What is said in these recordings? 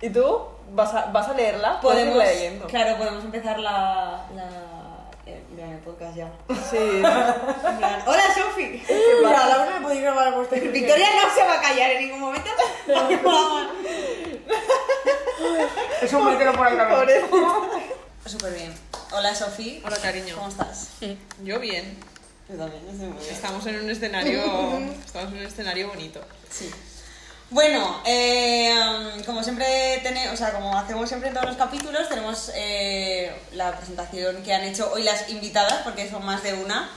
¿Y tú? ¿Vas a, vas a leerla? ¿Puedes Podemos, leyendo? claro, podemos empezar la, la eh, mira, el podcast ya. Sí. Hola, Sofi. Mira, Laura me podía grabar vuestra Victoria no se va a callar en ningún momento. Es un por ahí también. Por eso. Súper bien. Hola, Sofi. Hola, cariño. ¿Cómo estás? Yo bien. Yo también, estoy muy bien. Estamos en un escenario. Estamos en un escenario bonito. Sí. Bueno, eh, um, como siempre tenemos, o sea, como hacemos siempre en todos los capítulos, tenemos eh, la presentación que han hecho hoy las invitadas, porque son más de una.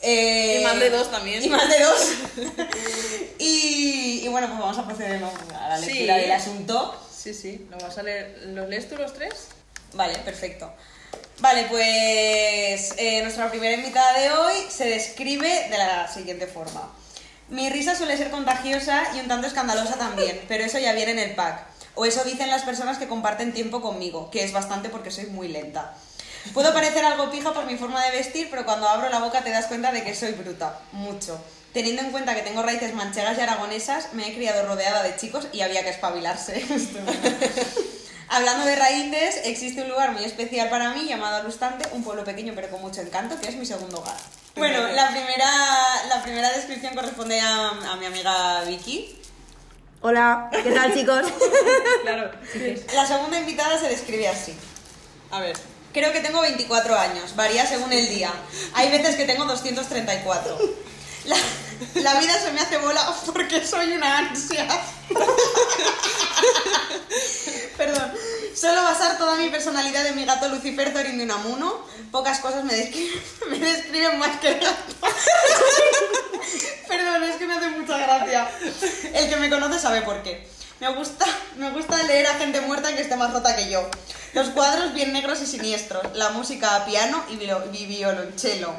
Eh, Y más de dos también. Y más de dos. y, y bueno, pues vamos a proceder ¿no? a la Sí. lectura del asunto. Sí, sí. ¿Lo vas a leer? ¿Los lees tú los tres? Vale, perfecto. Vale, pues nuestra primera invitada de hoy se describe de la siguiente forma. Mi risa suele ser contagiosa y un tanto escandalosa también, pero eso ya viene en el pack. O eso dicen las personas que comparten tiempo conmigo, que es bastante porque soy muy lenta. Puedo parecer algo pija por mi forma de vestir, pero cuando abro la boca te das cuenta de que soy bruta, mucho. Teniendo en cuenta que tengo raíces manchegas y aragonesas, me he criado rodeada de chicos y había que espabilarse. Hablando de raíces, existe un lugar muy especial para mí llamado Alustante, un pueblo pequeño pero con mucho encanto, que es mi segundo hogar. Bueno, la primera, la primera descripción corresponde a, a mi amiga Vicky. Hola, ¿qué tal chicos? Claro. La segunda invitada se describe así. A ver. Creo que tengo 24 años, varía según el día. Hay veces que tengo 234. La, la vida se me hace bola porque soy una ansia. Perdón. Suelo basar toda mi personalidad en mi gato Lucifer Zorin de Unamuno. Pocas cosas me describen, más que el gato. Perdón, es que me hace mucha gracia. El que me conoce sabe por qué. Me gusta, me gusta leer a gente muerta que esté más rota que yo. Los cuadros bien negros y siniestros. La música a piano y, y violonchelo.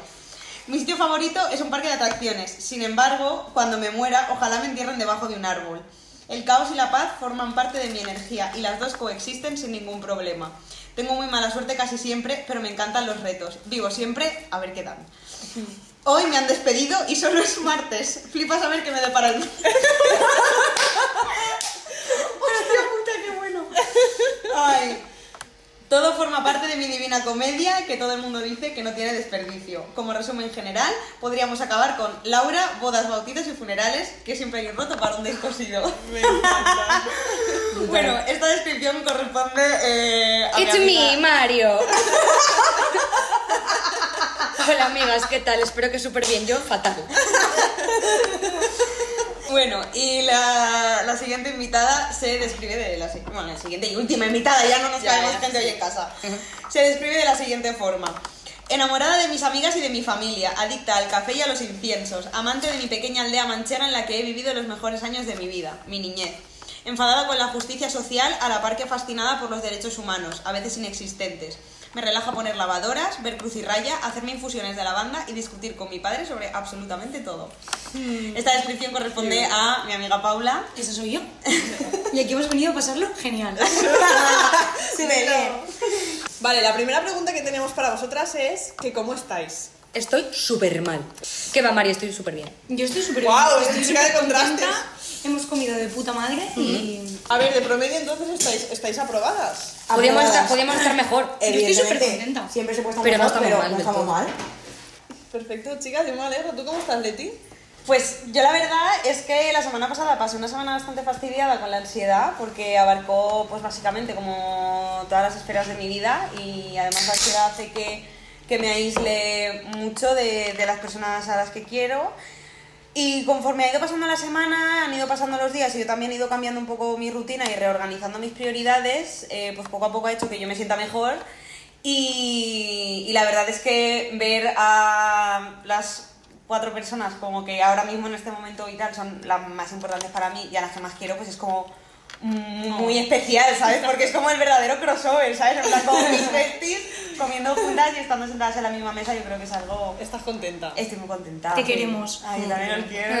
Mi sitio favorito es un parque de atracciones. Sin embargo, cuando me muera, ojalá me entierren debajo de un árbol. El caos y la paz forman parte de mi energía y las dos coexisten sin ningún problema. Tengo muy mala suerte casi siempre, pero me encantan los retos. Digo siempre, a ver qué dan. Hoy me han despedido y solo es martes. Flipas a ver qué me depara el... Hostia puta, qué bueno. Ay. Todo forma parte de mi divina comedia que todo el mundo dice que no tiene desperdicio. Como resumen general, podríamos acabar con Laura, bodas, bautizos y funerales, que siempre hay un roto para un descosido. Bueno, esta descripción corresponde eh, a mi It's amiga- me, Mario. Hola amigas, ¿qué tal? Espero que súper bien. Yo, fatal. Bueno, y la, la siguiente invitada se describe de la, si- bueno, la siguiente y última invitada, ya no nos caemos gente hoy en casa. Se describe de la siguiente forma. Enamorada de mis amigas y de mi familia, adicta al café y a los inciensos, amante de mi pequeña aldea manchega en la que he vivido los mejores años de mi vida, mi niñez. Enfadada con la justicia social, a la par que fascinada por los derechos humanos, a veces inexistentes. Me relaja poner lavadoras, ver cruz y raya, hacerme infusiones de lavanda y discutir con mi padre sobre absolutamente todo. Esta descripción corresponde a mi amiga Paula. Esa soy yo. Y aquí hemos venido a pasarlo genial. Se me lee. Vale, la primera pregunta que tenemos para vosotras es que ¿cómo estáis? Estoy súper mal. ¿Qué va, María? Estoy súper bien. Yo estoy súper Guau, bien, es estoy chica de contrastes. Hemos comido de puta madre y A ver, de promedio entonces estáis, estáis aprobadas. Podríamos Aprobadas. estar, podríamos estar mejor. Yo estoy súper Evidentemente, contenta. Siempre se puede estar Pero no mejor, estamos pero mal del estamos todo. mal. Perfecto, chicas, yo me alegro. ¿Tú cómo estás, Leti? Pues yo la verdad es que la semana pasada pasé una semana bastante fastidiada con la ansiedad porque abarcó pues básicamente como todas las esferas de mi vida y además la ansiedad hace que, que me aísle mucho de, de las personas a las que quiero y conforme ha ido pasando la semana, han ido pasando los días y yo también he ido cambiando un poco mi rutina y reorganizando mis prioridades, eh, pues poco a poco ha hecho que yo me sienta mejor. Y, y la verdad es que ver a las cuatro personas como que ahora mismo en este momento y tal son las más importantes para mí y a las que más quiero, pues es como muy especial, ¿sabes? Porque es como el verdadero crossover, ¿sabes? En plan, como mis besties comiendo juntas y estando sentadas en la misma mesa, yo creo que es algo... ¿Estás contenta? Estoy muy contenta. Te queremos. Ay, yo también os quiero.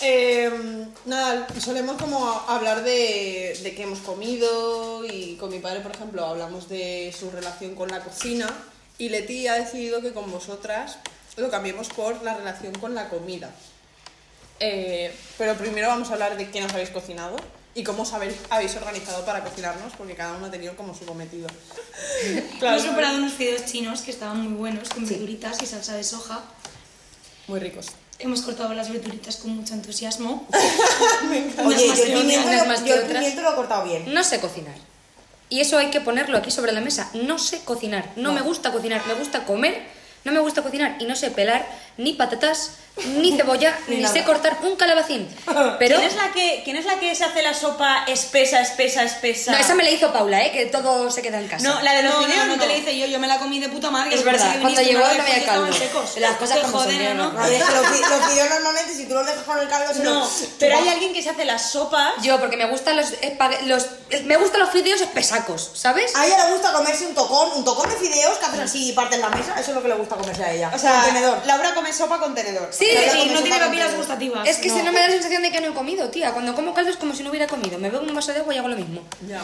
Eh, nada, solemos como hablar de, de qué hemos comido y con mi padre, por ejemplo, hablamos de su relación con la cocina y Leti ha decidido que con vosotras lo cambiemos por la relación con la comida. Eh, pero primero vamos a hablar de qué nos habéis cocinado. Y cómo os habéis, habéis organizado para cocinarnos, porque cada uno ha tenido como su cometido. Hemos preparado unos fideos chinos que estaban muy buenos, con verduritas y salsa de soja. Muy ricos. Hemos cortado las verduritas con mucho entusiasmo. Oye, más yo el pimiento, lo- más que yo el otras. pimiento lo he cortado bien. No sé cocinar. Y eso hay que ponerlo aquí sobre la mesa. No sé cocinar. No, me gusta cocinar. Me gusta comer. No me gusta cocinar. Y no sé pelar ni patatas, ni cebolla, Ni ni, sé cortar un calabacín. Pero... ¿Quién es, la que, ¿Quién es la que se hace la sopa espesa, espesa, espesa? No, esa me la hizo Paula, ¿eh? Que todo se queda en casa. No, la de los No, fideos no, no te la hice yo, yo me la comí de puta madre. Es verdad, que cuando llegó no había caldo. secos. Las cosas como son, joder, yo no. ¿no? A ver, es que los, los fideos normalmente, si tú los dejas con el caldo, se No, los- pero hay alguien que se hace las sopas. Yo, porque me gustan los, los... Me gustan los fideos espesacos, ¿sabes? A ella le gusta comerse un tocón, un tocón de fideos que haces así y partes la mesa. Eso es lo que le gusta comerse a ella. O sea, Con tenedor. Laura come sopa con tenedor. Sí, Sí, no tiene papilas gustativas. Es que si no. no me da la sensación de que no he comido, tía. Cuando como caldo es como si no hubiera comido. Me bebo un vaso de agua y hago lo mismo. Ya.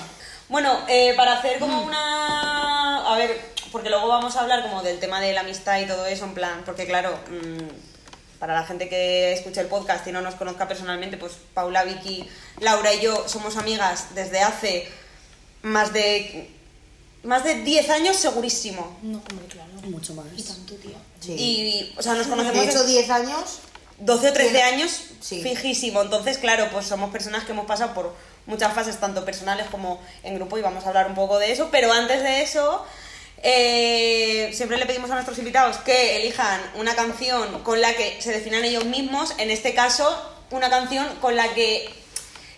Bueno, eh, para hacer como una... A ver, porque luego vamos a hablar como del tema de la amistad y todo eso, en plan, porque claro, mm, para la gente que escucha el podcast y no nos conozca personalmente, pues Paula, Vicky, Laura y yo somos amigas desde hace más de... Más de 10 años segurísimo. No, hombre, claro. Mucho más. Y tanto, tío. Sí. Y, o sea, nos conocemos de hecho, 10 años. 12 o 13 años Sí. fijísimo. Entonces, claro, pues somos personas que hemos pasado por muchas fases, tanto personales como en grupo, y vamos a hablar un poco de eso. Pero antes de eso, eh, siempre le pedimos a nuestros invitados que elijan una canción con la que se definan ellos mismos. En este caso, una canción con la que,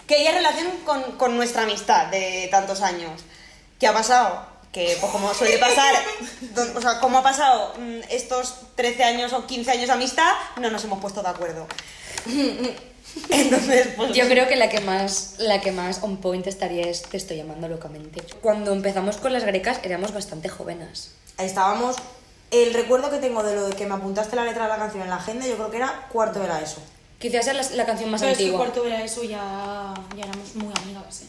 que haya relación con, con nuestra amistad de tantos años. ¿Qué ha pasado? Que, pues como suele pasar, o sea, como ha pasado mm, estos 13 años o 15 años de amistad, no nos hemos puesto de acuerdo. Entonces, pues... Yo creo que la que más la que más on point estaría es Te estoy llamando locamente. Cuando empezamos con las grecas éramos bastante jóvenes. Estábamos. El recuerdo que tengo de lo de que me apuntaste la letra de la canción en la agenda, yo creo que era cuarto de la ESO. Quizás sea la, la canción más Pero es que antigua. cuarto era eso, ya, ya éramos muy amigas, ¿eh?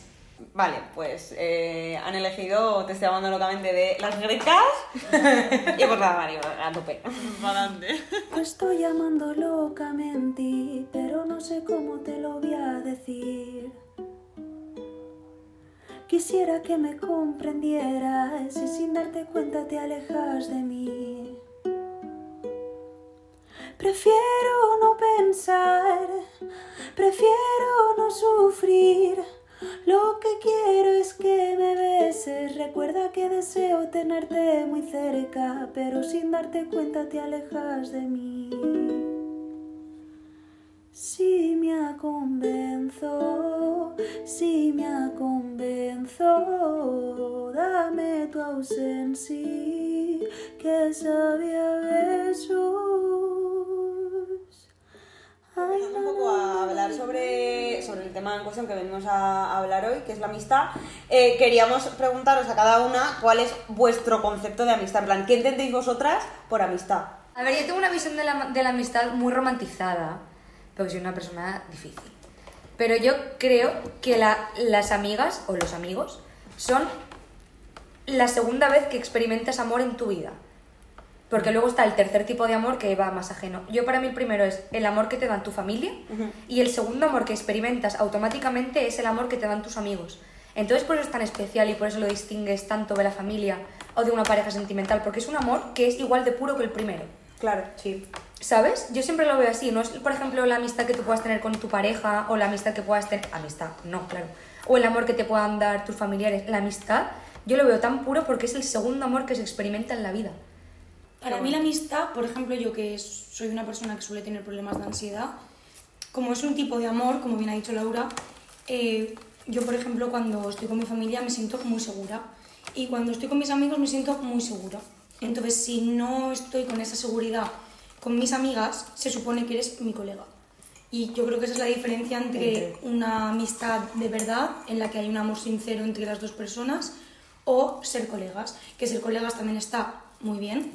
Vale, pues eh, han elegido Te estoy llamando locamente de las grecas. y pues nada, Mario, a tope. Adelante. Te estoy llamando locamente, pero no sé cómo te lo voy a decir. Quisiera que me comprendieras y sin darte cuenta te alejas de mí. Prefiero no pensar, prefiero no sufrir. Lo que quiero es que me beses. Recuerda que deseo tenerte muy cerca, pero sin darte cuenta te alejas de mí. Si me convenzo, si me convenzo, dame tu ausencia, que sabía besos. Empezando un poco a hablar sobre, sobre el tema en cuestión que venimos a hablar hoy, que es la amistad, eh, queríamos preguntaros a cada una cuál es vuestro concepto de amistad. En plan, ¿qué entendéis vosotras por amistad? A ver, yo tengo una visión de la, de la amistad muy romantizada, porque soy una persona difícil. Pero yo creo que la- las amigas o los amigos son la segunda vez que experimentas amor en tu vida. Porque luego está el tercer tipo de amor que va más ajeno. Yo para mí el primero es el amor que te dan tu familia y el segundo amor que experimentas automáticamente es el amor que te dan tus amigos. Entonces por eso es tan especial y por eso lo distingues tanto de la familia o de una pareja sentimental, porque es un amor que es igual de puro que el primero. Claro, sí. ¿Sabes? Yo siempre lo veo así, no es por ejemplo la amistad que tú puedas tener con tu pareja o la amistad que puedas tener... Amistad, no, claro. O el amor que te puedan dar tus familiares. La amistad yo lo veo tan puro porque es el segundo amor que se experimenta en la vida. Para mí la amistad, por ejemplo, yo que soy una persona que suele tener problemas de ansiedad, como es un tipo de amor, como bien ha dicho Laura, eh, yo, por ejemplo, cuando estoy con mi familia me siento muy segura y cuando estoy con mis amigos me siento muy segura. Entonces, si no estoy con esa seguridad con mis amigas, se supone que eres mi colega. Y yo creo que esa es la diferencia entre una amistad de verdad, en la que hay un amor sincero entre las dos personas, o ser colegas. Que ser colegas también está muy bien,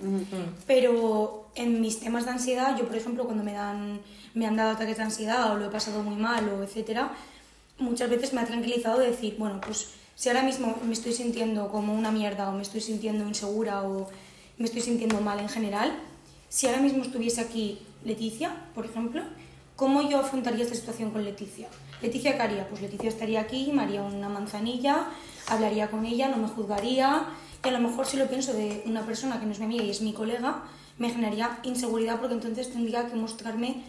pero en mis temas de ansiedad, yo por ejemplo cuando me, dan, me han dado ataques de ansiedad o lo he pasado muy mal o etcétera, muchas veces me ha tranquilizado decir, bueno, pues si ahora mismo me estoy sintiendo como una mierda o me estoy sintiendo insegura o me estoy sintiendo mal en general, si ahora mismo estuviese aquí Leticia, por ejemplo, ¿cómo yo afrontaría esta situación con Leticia? Leticia, ¿qué haría? Pues Leticia estaría aquí, me haría una manzanilla, hablaría con ella, no me juzgaría, a lo mejor si lo pienso de una persona que no es mi amiga y es mi colega, me generaría inseguridad porque entonces tendría que mostrarme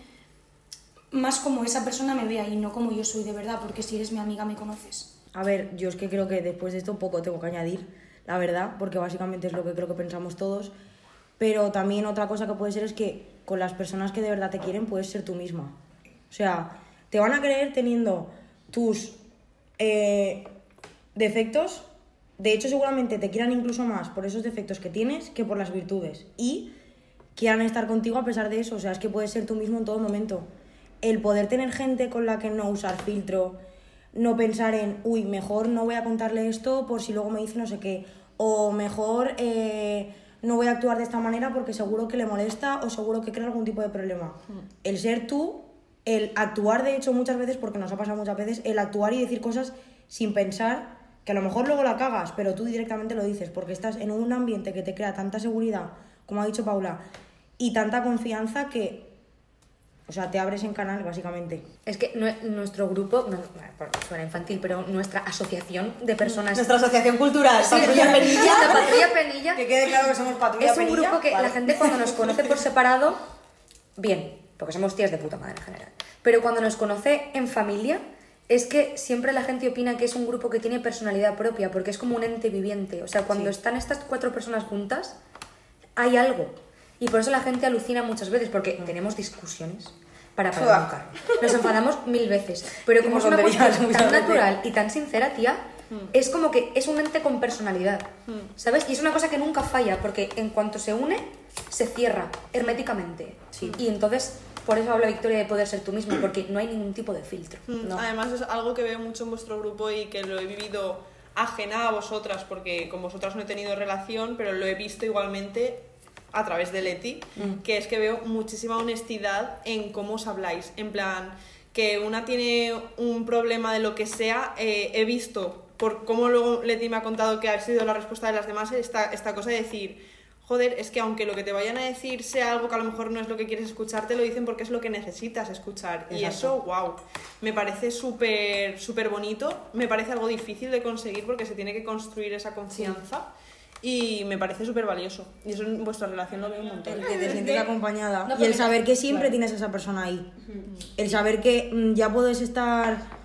más como esa persona me vea y no como yo soy de verdad, porque si eres mi amiga me conoces. A ver, yo es que creo que después de esto poco tengo que añadir, la verdad, porque básicamente es lo que creo que pensamos todos. Pero también otra cosa que puede ser es que con las personas que de verdad te quieren puedes ser tú misma. O sea, te van a creer teniendo tus eh, defectos. De hecho, seguramente te quieran incluso más por esos defectos que tienes que por las virtudes. Y quieran estar contigo a pesar de eso. O sea, es que puedes ser tú mismo en todo momento. El poder tener gente con la que no usar filtro, no pensar en, uy, mejor no voy a contarle esto por si luego me dice no sé qué. O mejor eh, no voy a actuar de esta manera porque seguro que le molesta o seguro que crea algún tipo de problema. El ser tú, el actuar de hecho muchas veces, porque nos ha pasado muchas veces, el actuar y decir cosas sin pensar, que a lo mejor luego la cagas, pero tú directamente lo dices, porque estás en un ambiente que te crea tanta seguridad, como ha dicho Paula, y tanta confianza que, o sea, te abres en canal básicamente. Es que nue- nuestro grupo, no, suena infantil, pero nuestra asociación de personas... Nuestra asociación cultural, Sí, Patrulla Penilla. la Patrulla Penilla Que quede claro que somos Patrulla es un Penilla, grupo que vale. la gente cuando nos conoce por separado, bien, porque somos tías de puta madre en general. Pero cuando nos conoce en familia, es que siempre la gente opina que es un grupo que tiene personalidad propia, porque es como un ente viviente. O sea, cuando están estas cuatro personas juntas, hay algo. Y por eso la gente alucina muchas veces, porque tenemos discusiones para provocar. Nos enfadamos mil veces. Pero como es una cuestión tan natural y tan sincera, tía, es como que es un ente con personalidad. ¿Sabes? Y es una cosa que nunca falla, porque en cuanto se une, se cierra herméticamente. Y entonces, por eso habla Victoria de poder ser tú misma, porque no hay ningún tipo de filtro. Mm, Además es algo que veo mucho en vuestro grupo y que lo he vivido ajena a vosotras, porque con vosotras no he tenido relación, pero lo he visto igualmente a través de Leti, que es que veo muchísima honestidad en cómo os habláis. En plan, que una tiene un problema de lo que sea, eh, he visto por cómo luego Leti me ha contado que ha sido la respuesta de las demás, esta, esta cosa de decir, joder, es que aunque lo que te vayan a decir sea algo que a lo mejor no es lo que quieres escuchar, te lo dicen porque es lo que necesitas escuchar. Y eso, wow, me parece súper súper bonito, me parece algo difícil de conseguir porque se tiene que construir esa confianza y me parece súper valioso. Y eso en vuestra relación lo veo un montón. El que te sientes acompañada. No, y el saber que siempre tienes a esa persona ahí. El saber que mm, ya puedes estar.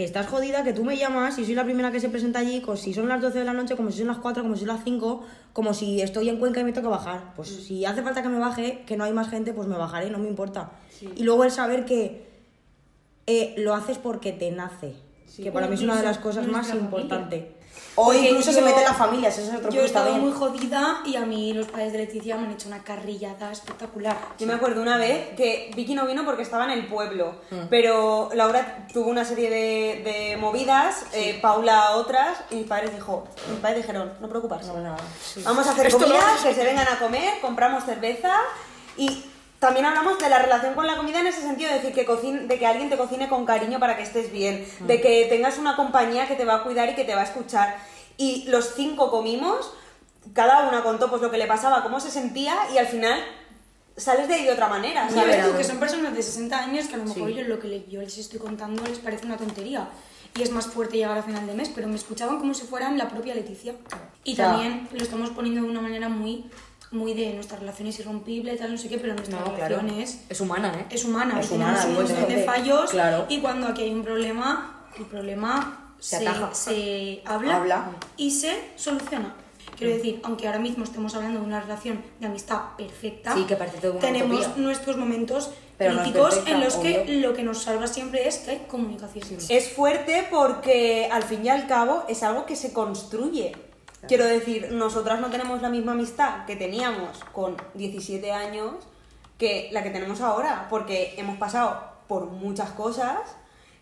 Que estás jodida, que tú me llamas y soy la primera que se presenta allí, como si son las 12 de la noche, como si son las 4, como si son las 5, como si estoy en Cuenca y me toca bajar. Pues si hace falta que me baje, que no hay más gente, pues me bajaré, no me importa. Y luego el saber que eh, lo haces porque te nace. Que para mí es una de las cosas más importantes. O Porque incluso se yo- meten las familias, eso es otro Yo he estado muy jodida y a mí los padres de Leticia me han hecho una carrillada espectacular. Yo me acuerdo una vez que Vicky no vino porque estaba en el pueblo, pero Laura tuvo una serie de, de movidas, eh, Paula otras, y mis padres, dijo, mis padres dijeron, no preocuparse, vamos a hacer comida, que se vengan a comer, compramos cerveza y también hablamos de la relación con la comida en ese sentido, de decir que, cocine, de que alguien te cocine con cariño para que estés bien, de que tengas una compañía que te va a cuidar y que te va a escuchar. Y los cinco comimos, cada una contó pues lo que le pasaba, cómo se sentía y al final sales de ahí de otra manera, Y ¿sabes? ves tú que son personas de 60 años que a lo mejor yo lo que le- yo les estoy contando les parece una tontería. Y es más fuerte llegar a final de mes, pero me escuchaban como si fueran la propia Leticia. Y también lo estamos poniendo de una manera muy, muy de nuestra relación es irrompible, tal, no sé qué, pero nuestra No, claro. relación es, Es humana, ¿eh? es humana. Es humana, un montón de fallos. Claro. Y cuando aquí hay un problema, el problema Se se, ataja. se habla, Habla. y se soluciona. Quiero decir, aunque ahora mismo estemos hablando de una relación de amistad perfecta, Sí, que parece todo tenemos utopía. nuestros momentos Pero no críticos perfecta, en los que obvio. lo que nos salva siempre es que hay comunicación. Es fuerte porque al fin y al cabo es algo que se construye. Quiero decir, nosotras no tenemos la misma amistad que teníamos con 17 años que la que tenemos ahora, porque hemos pasado por muchas cosas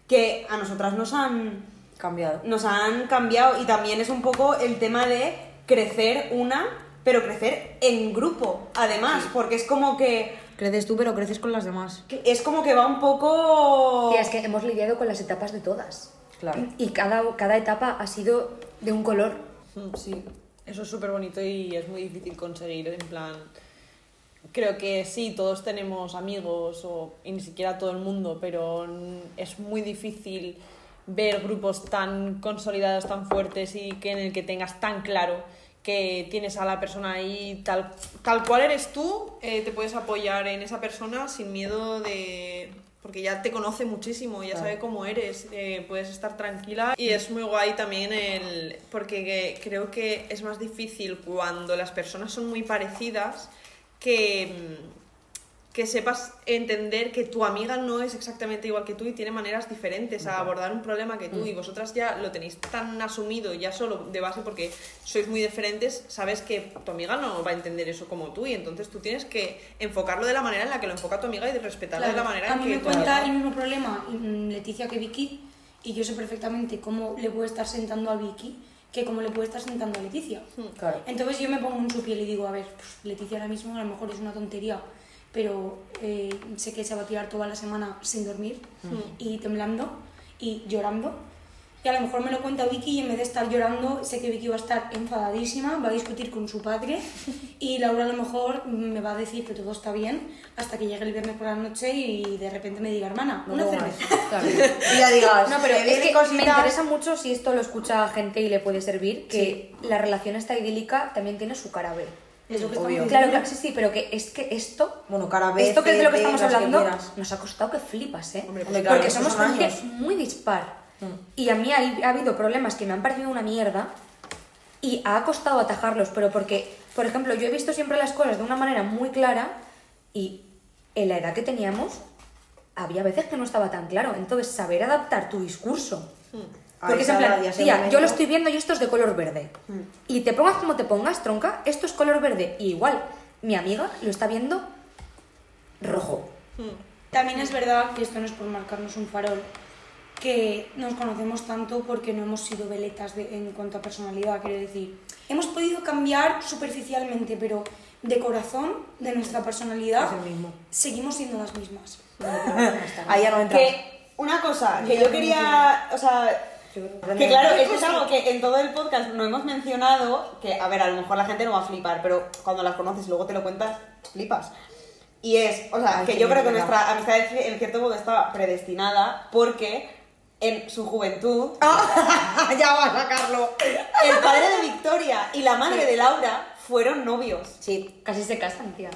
que a nosotras nos han, Cambiado. nos han cambiado y también es un poco el tema de crecer una, pero crecer en grupo, además, porque es como que Creces tú, pero creces con las demás. es como que va un poco Tía, es que hemos lidiado con las etapas de todas. Claro. Y cada, cada etapa ha sido de un color. Mm, Sí, eso es súper bonito y es muy difícil conseguir, en plan, creo que sí, todos tenemos amigos, o, y ni siquiera todo el mundo, pero es muy difícil ver grupos tan consolidados, tan fuertes y que en el que tengas tan claro que tienes a la persona ahí tal, tal cual eres tú, eh, te puedes apoyar en esa persona sin miedo de... porque ya te conoce muchísimo, ya sabe cómo eres, eh, puedes estar tranquila y es muy guay también el... porque que- creo que es más difícil cuando las personas son muy parecidas que, mm, que sepas entender que tu amiga no es exactamente igual que tú y tiene maneras diferentes a abordar un problema que tú y vosotras ya lo tenéis tan asumido ya solo de base porque sois muy diferentes, sabes que tu amiga no va a entender eso como tú y entonces tú tienes que enfocarlo de la manera en la que lo enfoca tu amiga y de respetarlo de la manera a en mí que me tu cuenta amiga- el mismo problema mm, Leticia que Vicky y yo sé perfectamente cómo le puede estar sentando a Vicky que cómo le puede estar sentando a Leticia. Claro. Entonces yo me pongo en su piel y digo, a ver, pues, Leticia ahora mismo a lo mejor es una tontería, pero eh, sé que se va a tirar toda la semana sin dormir y temblando y llorando. Y a lo mejor me lo cuenta Vicky y en vez de estar llorando, sé que Vicky va a estar enfadadísima, va a discutir con su padre y Laura a lo mejor me va a decir que todo está bien hasta que llegue el viernes por la noche y de repente me diga, hermana, una No, cerveza. Claro. Y ya digas, No, pero es que me cositas- interesa mucho si esto lo escucha gente y le puede servir, que la relación esta idílica también tiene su cara B. Es lo que Obvio. estamos Claro, diciendo. claro, sí, sí, pero que es que esto, Bueno, cara B, esto que es de lo que estamos que hablando, quieras. nos ha costado que flipas, ¿eh? Hombre, claro, Porque somos gente muy dispar. Y a mí ha, ha habido problemas que me han parecido una mierda y ha costado atajarlos, pero porque, por ejemplo, yo he visto siempre las cosas de una manera muy clara y en la edad que teníamos había veces que no estaba tan claro. Entonces, saber adaptar tu discurso. A Porque es en plan, tía, yo lo estoy viendo y esto es de color verde. Y te pongas como te pongas, tronca, esto es color verde. Y igual, mi amiga lo está viendo rojo. También es verdad que esto no es por marcarnos un farol, que nos conocemos tanto porque no hemos sido veletas de- en cuanto a personalidad, quiero decir. Hemos podido cambiar superficialmente, pero de corazón, de nuestra personalidad, Es el mismo. seguimos siendo las mismas. Ahí ya no entra. Que una cosa que yo quería, o sea, que claro, esto es algo que en todo el podcast no hemos mencionado, que a ver, a lo mejor la gente no va a flipar, pero cuando las conoces y luego te lo cuentas, flipas. Y es, o sea, Ay, que yo creo que nuestra amistad en cierto modo estaba predestinada porque en su juventud ya va a sacarlo. el padre de Victoria y la madre de Laura fueron novios. Sí, Casi se casan, tía.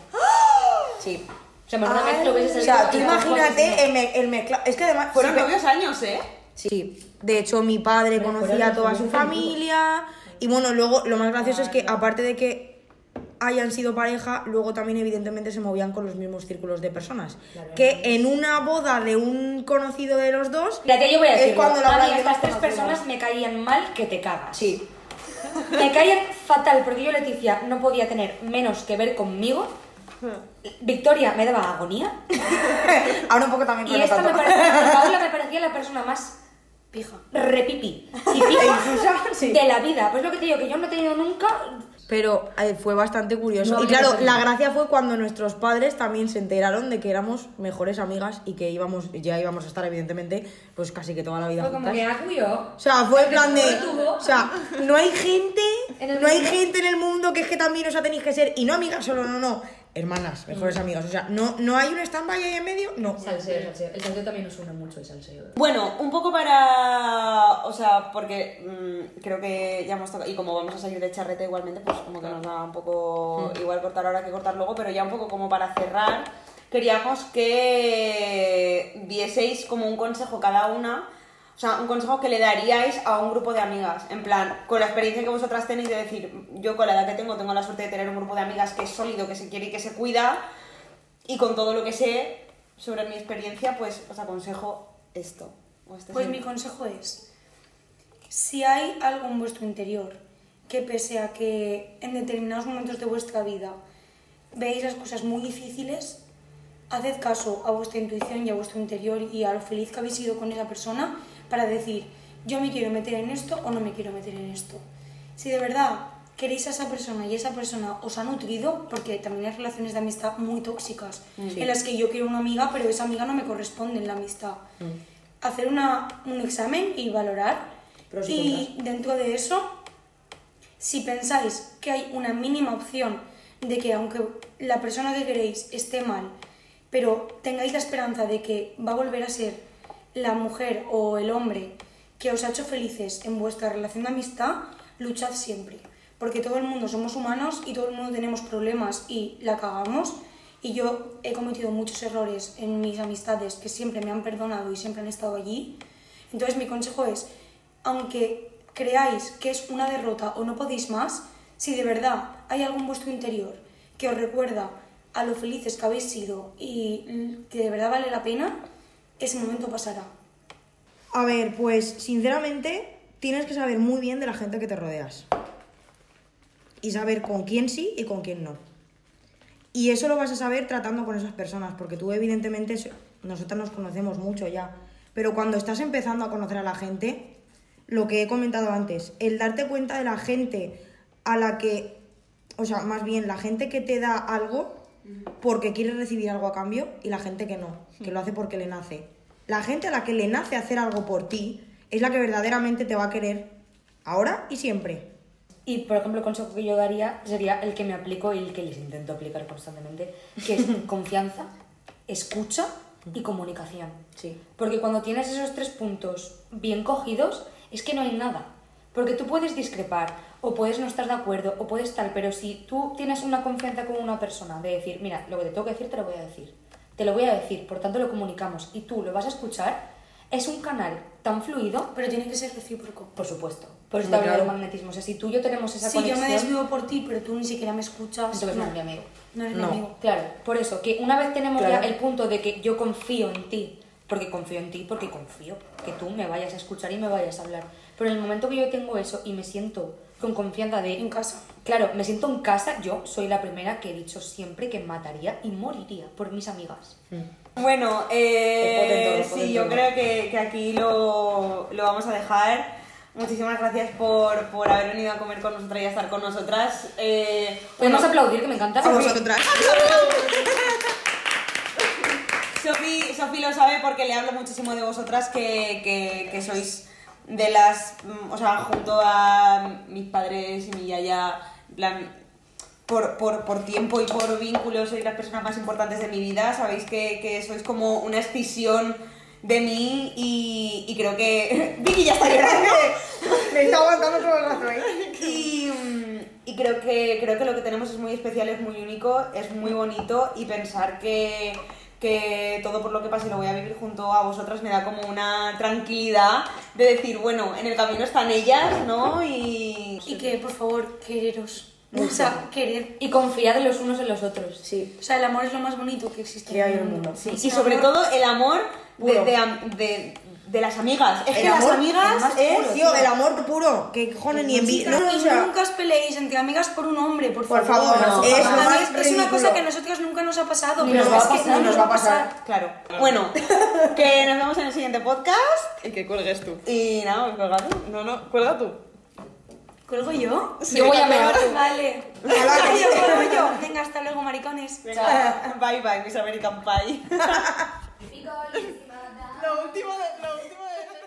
sí. O sea, más una vez lo ves O sea, tú imagínate el, me- el mezcla... Es que además... Fueron sí, novios años, ¿eh? Sí, de hecho mi padre conocía a toda su familia y bueno, luego lo más gracioso es que aparte de que hayan sido pareja, luego también evidentemente se movían con los mismos círculos de personas. Que en una boda de un conocido de los dos yo voy a es cuando la a mí estas tres personas me caían mal que te cagas. Sí, Me caían fatal porque yo, Leticia, no podía tener menos que ver conmigo. Victoria me daba agonía. ahora un poco también Y pero no esta me tanto. parecía, Paula me parecía la persona más Pija. repipi y pija de la vida. Pues lo que te digo, que yo no he tenido nunca. Pero eh, fue bastante curioso. No, y claro, no la gracia fue cuando nuestros padres también se enteraron de que éramos mejores amigas y que íbamos, ya íbamos a estar, evidentemente, pues casi que toda la vida Fue como juntas. que acuyo. O sea, fue en plan de. O sea, no hay gente. En el No hay mundo. gente en el mundo que es que también os tenéis que ser. Y no amigas solo, no, no. Hermanas, mejores amigas. O sea, no, no hay un stand-by ahí en medio, no. Salseo, salseo. El salseo también nos une mucho, el salseo. Bueno, un poco para. O sea, porque mm, creo que ya hemos tocado. Y como vamos a salir de charrete igualmente, pues como que nos da un poco igual cortar ahora que cortar luego, pero ya un poco como para cerrar, queríamos que vieseis como un consejo cada una. Sea, un consejo que le daríais a un grupo de amigas. En plan, con la experiencia que vosotras tenéis de decir, yo con la edad que tengo, tengo la suerte de tener un grupo de amigas que es sólido, que se quiere y que se cuida. Y con todo lo que sé sobre mi experiencia, pues os aconsejo esto. o este Pues es mi consejo es, si hay algo en vuestro interior que pese a que en determinados momentos de vuestra vida veis las cosas muy difíciles, haced caso a vuestra intuición y a vuestro interior y a lo feliz que habéis sido con esa persona para decir, yo me quiero meter en esto o no me quiero meter en esto. Si de verdad queréis a esa persona y esa persona os ha nutrido, porque también hay relaciones de amistad muy tóxicas, en las que yo quiero una amiga, pero esa amiga no me corresponde en la amistad. Hacer una, un examen y valorar. Y dentro de eso, si pensáis que hay una mínima opción de que aunque la persona que queréis esté mal, pero tengáis la esperanza de que va a volver a ser la mujer o el hombre que os ha hecho felices en vuestra relación de amistad, luchad siempre. Porque todo el mundo somos humanos y todo el mundo tenemos problemas y la cagamos. Y yo he cometido muchos errores en mis amistades que siempre me han perdonado y siempre han estado allí. Entonces mi consejo es, aunque creáis que es una derrota o no podéis más, si de verdad hay algo en vuestro interior que os recuerda a lo felices que habéis sido y que de verdad vale la pena, ese momento pasará. A ver, pues sinceramente tienes que saber muy bien de la gente que te rodeas. Y saber con quién sí y con quién no. Y eso lo vas a saber tratando con esas personas, porque tú evidentemente, nosotras nos conocemos mucho ya, pero cuando estás empezando a conocer a la gente, lo que he comentado antes, el darte cuenta de la gente a la que, o sea, más bien la gente que te da algo porque quiere recibir algo a cambio y la gente que no, que lo hace porque le nace. La gente a la que le nace hacer algo por ti es la que verdaderamente te va a querer ahora y siempre. Y, por ejemplo, el consejo que yo daría sería el que me aplico y el que les intento aplicar constantemente, que es confianza, escucha y comunicación. Sí. Porque cuando tienes esos tres puntos bien cogidos, es que no hay nada. Porque tú puedes discrepar, o puedes no estar de acuerdo, o puedes tal, pero si tú tienes una confianza con una persona, de decir, mira, lo que te tengo que decir, te lo voy a decir. Te lo voy a decir, por tanto lo comunicamos, y tú lo vas a escuchar, es un canal tan fluido, Pero tiene que ser recíproco. por supuesto. Por eso te hablo del magnetismo. O sea, si tú y yo tenemos esa Si yo conexión, me desvivo por ti, pero tú ni siquiera me escuchas, entonces no eres mi amigo. no eres No. mi amigo. Claro, por eso, que una vez tenemos Claro. ya el punto de que yo confío en ti, porque confío en ti, porque confío que tú me vayas a escuchar y me vayas a hablar. Pero en el momento que yo tengo eso y me siento con confianza de... En casa. Claro, me siento en casa, yo soy la primera que he dicho siempre que mataría y moriría por mis amigas. Bueno, eh, sí, yo creo que, que aquí lo, lo vamos a dejar. Muchísimas gracias por, por haber venido a comer con nosotras y a estar con nosotras. Eh, Podemos bueno, aplaudir, que me encanta. A vosotras. Sofi, Sofi lo sabe porque le hablo muchísimo de vosotras que, que, que sois de las, mm, o sea, junto a mis padres y mi yaya, en plan, por, por, por tiempo y por vínculos sois las personas más importantes de mi vida, sabéis que, que sois como una escisión de mí y, y creo que... Vicky ya está llorando. Me está aguantando todo el rato, ¿eh? Y, mm, y creo, que, creo que lo que tenemos es muy especial, es muy único, es muy bonito y pensar que, que todo por lo que pase lo voy a vivir junto a vosotras me da como una tranquilidad de decir, bueno, en el camino están ellas, ¿no? Y, Y que, por favor, quereros. O sea, querer. Y confiar los unos en los otros. Sí. O sea, el amor es lo más bonito que existe Que hay en el mundo. Sí, Sí, y sobre amor. todo el amor de, de, de- de las amigas. Es El que las amigas el es... puro, tío, el amor puro, que cojones ni envidia. No, y o sea, nunca os peleéis entre amigas por un hombre, por, Por favor, no, es una cosa que a nosotras nunca nos ha pasado, Ni pero nos va a pasar, no nos va a pasar. Claro. Bueno, que nos vemos en el siguiente podcast. Y que cuelgues tú. Y nada, pues colga tú. No, no, cuelga tú. ¿Cuelgo yo? Yo voy a mear. Vale. Hola, yo cuelgo yo. Venga, hasta luego, maricones. Venga, bye bye, Miss American Pie. lo último de, lo último de